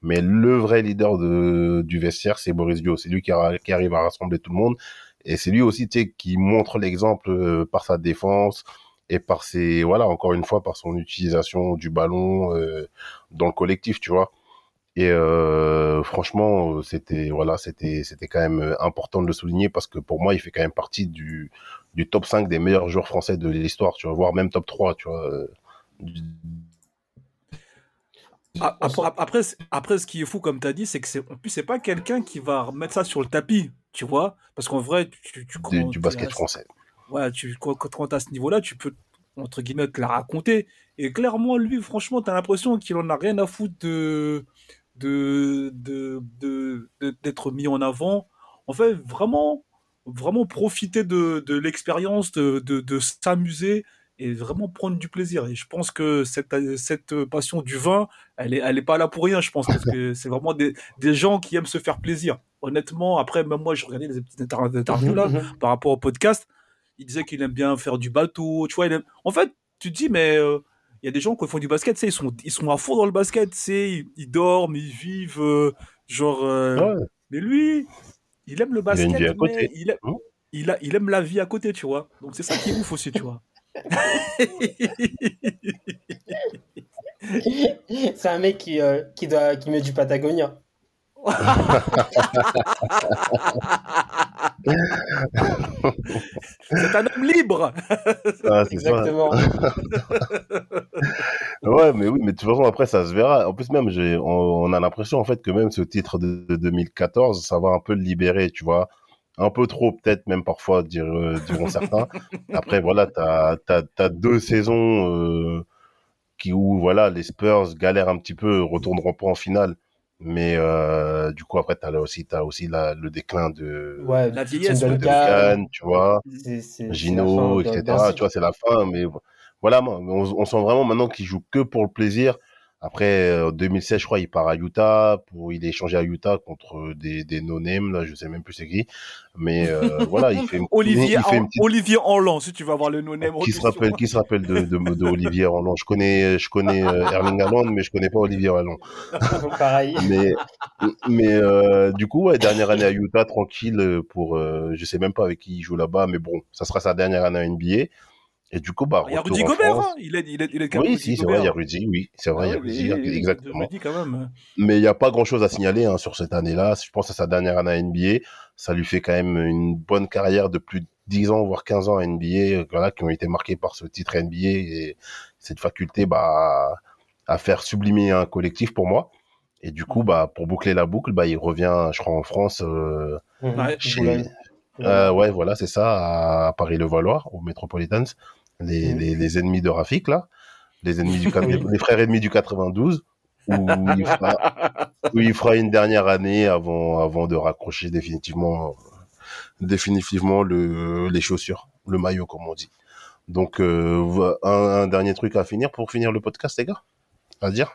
Mais le vrai leader de, du vestiaire, c'est Boris Dio. C'est lui qui arrive à rassembler tout le monde. Et c'est lui aussi, qui montre l'exemple euh, par sa défense et par ses, voilà, encore une fois, par son utilisation du ballon euh, dans le collectif, tu vois. Et euh, franchement, c'était, voilà, c'était, c'était quand même important de le souligner parce que pour moi, il fait quand même partie du, top 5 des meilleurs joueurs français de l'histoire, tu vois, voire même top 3, tu vois. Ah, Après, après, après, ce qui est fou, comme tu as dit, c'est que en c'est pas quelqu'un qui va remettre ça sur le tapis, tu vois. Parce qu'en vrai, tu, tu, du, basket français. Ouais, tu, quand, à ce niveau-là, tu peux, entre guillemets, te la raconter. Et clairement, lui, franchement, t'as l'impression qu'il en a rien à foutre de, de, de, de, de- d'être mis en avant. En fait, vraiment, vraiment profiter de, de l'expérience, de s'amuser et vraiment prendre du plaisir. Et je pense que cette, cette passion du vin, elle est, elle est pas là pour rien, je pense, parce que (laughs) c'est vraiment des, des gens qui aiment se faire plaisir. Honnêtement, après, même moi, je regardais les petites inter- interviews là, Mhm. par rapport au podcast. Il disait qu'il aime bien faire du bateau, tu vois. il aime- En fait, tu te dis, mais euh, il y a des gens qui font du basket, ils sont, ils sont à fond dans le basket, ils, ils dorment, ils vivent, euh, genre. euh, Ouais. Mais lui, il aime le a basket, à mais il, aime- Hein? il, a, il aime la vie à côté, tu vois. Donc c'est ça qui est ouf aussi, tu vois. (laughs) C'est un mec qui, euh, qui, doit, qui met du Patagonia. (laughs) C'est un homme libre. Ah, c'est ça. Exactement. (laughs) Ouais, mais oui, mais de toute façon, après, ça se verra. En plus, même, j'ai, on, on a l'impression, en fait, que même ce titre de, de 2014, ça va un peu le libérer, tu vois. Un peu trop, peut-être, même parfois, dire, euh, diront certains. Après, voilà, t'as, t'as, t'as deux saisons, euh, qui, où, voilà, les Spurs galèrent un petit peu, retourneront pas en finale. Mais, euh, du coup, après, t'as là aussi, t'as aussi la, le déclin de, Ouais, La vieillesse, de Duncan, Cannes, tu vois. Gino, etc. Tu vois, c'est la fin, mais voilà, moi, on, on sent vraiment maintenant qu'il joue que pour le plaisir. Après, euh, en 2016, je crois, il part à Utah, pour, il est échangé à Utah contre des, des no-name, là, je sais même plus c'est qui. Mais, euh, (laughs) voilà, il fait, une- Olivier, il fait une en, petite, Olivier Enlan, si tu vas voir le no-name. qui se rappelle, qui se rappelle de, de, de Olivier Haaland. Je connais, je connais euh, Erling Haaland, mais je connais pas Olivier Haaland. (laughs) Pareil. Mais, mais euh, du coup, ouais, dernière année à Utah, tranquille euh, pour, euh, je sais même pas avec qui il joue là-bas, mais bon, ça sera sa dernière année à NBA. Et du coup, bah, Il y a retour Rudy en Gobert, France. hein. il est, il est, il est Oui, si, c'est vrai, il y a Rudy, oui, c'est vrai, il y a Ah Rudy, exactement. Rudy quand même. Mais il n'y a pas grand-chose à signaler hein, sur cette année-là. Je pense à sa dernière année à NBA. Ça lui fait quand même une bonne carrière de plus de 10 ans, voire 15 ans à NBA, euh, voilà, qui ont été marqués par ce titre NBA et cette faculté bah, à, faire sublimer un collectif pour moi. Et du coup, bah, pour boucler la boucle, bah, il revient, je crois, en France. Euh, Mhm. Ouais. Chez- euh, ouais, voilà, c'est ça, à Paris-le-Valois, au Metropolitans. Les, Mhm. les, les ennemis de Rafik, là. Les ennemis du, (laughs) les, frères ennemis du 92. Où il, (laughs) fera, où il fera une dernière année avant, avant de raccrocher définitivement, définitivement le, les chaussures, le maillot, comme on dit. Donc, euh, un, un dernier truc à finir pour finir le podcast, les gars À dire?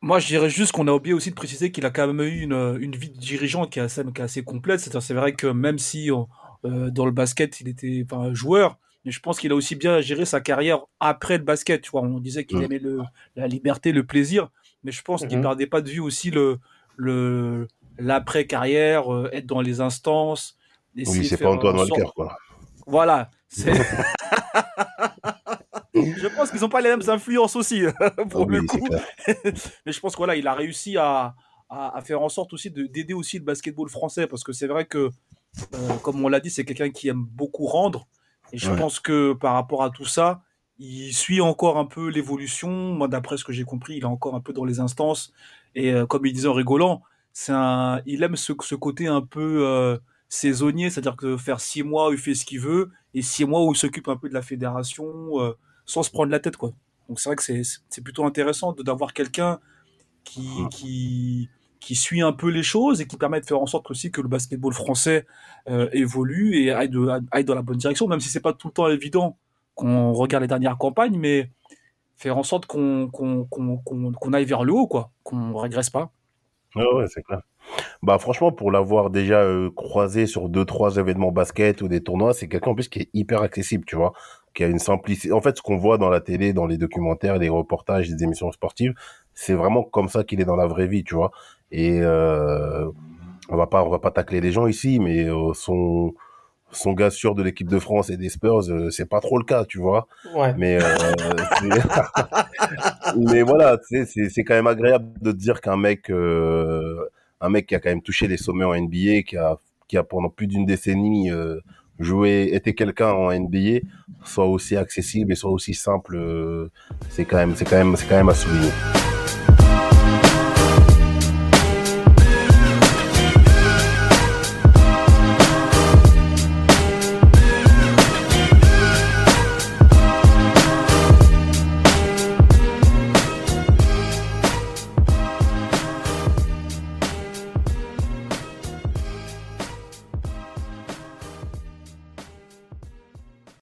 Moi, je dirais juste qu'on a oublié aussi de préciser qu'il a quand même eu une, une vie de dirigeant qui est assez, qui est assez complète. C'est-à-dire, c'est vrai que même si euh, dans le basket, il était enfin, joueur, mais je pense qu'il a aussi bien géré sa carrière après le basket. Tu vois, on disait qu'il Mm. aimait le, la liberté, le plaisir, mais je pense qu'il Mhm. perdait pas de vue aussi le, le l'après carrière, euh, être dans les instances. Oui, de c'est pas Antoine Walker, quoi. Voilà. c'est- (laughs) (laughs) je pense qu'ils n'ont pas les mêmes influences aussi, (laughs) pour Ah le coup. Mais je pense que voilà, il a réussi à, à, à faire en sorte aussi de- d'aider aussi le basketball français parce que c'est vrai que, euh, comme on l'a dit, c'est quelqu'un qui aime beaucoup rendre. Et je Ouais. pense que par rapport à tout ça, il suit encore un peu l'évolution. Moi, d'après ce que j'ai compris, il est encore un peu dans les instances. Et euh, comme il disait en rigolant, c'est un, il aime ce, ce côté un peu euh, saisonnier, c'est-à-dire que faire six mois où il fait ce qu'il veut et six mois où il s'occupe un peu de la fédération euh, sans se prendre la tête, quoi. Donc c'est vrai que c'est c'est plutôt intéressant de- d'avoir quelqu'un qui, qui, qui suit un peu les choses et qui permet de faire en sorte aussi que le basketball français euh, évolue et aille, dans la bonne direction, même si c'est pas tout le temps évident qu'on regarde les dernières campagnes, mais faire en sorte qu'on aille vers le haut, quoi, qu'on régresse pas. Ouais, ouais, c'est clair. Bah franchement, pour l'avoir déjà euh, croisé sur deux, trois événements basket ou des tournois, c'est quelqu'un en plus qui est hyper accessible, tu vois, qui a une simplicité. En fait, ce qu'on voit dans la télé, dans les documentaires, les reportages, les émissions sportives, c'est vraiment comme ça qu'il est dans la vraie vie, tu vois. Et euh, on va pas, on va pas tacler les gens ici, mais euh, son son gars sûr de l'équipe de France et des Spurs, euh, c'est pas trop le cas, tu vois. Ouais. Mais euh, (laughs) mais voilà, c'est c'est quand même agréable de dire qu'un mec euh, un mec qui a quand même touché les sommets en NBA, qui a qui a pendant plus d'une décennie euh, joué été quelqu'un en NBA, soit aussi accessible et soit aussi simple, euh, c'est quand même c'est quand même c'est quand même à souligner.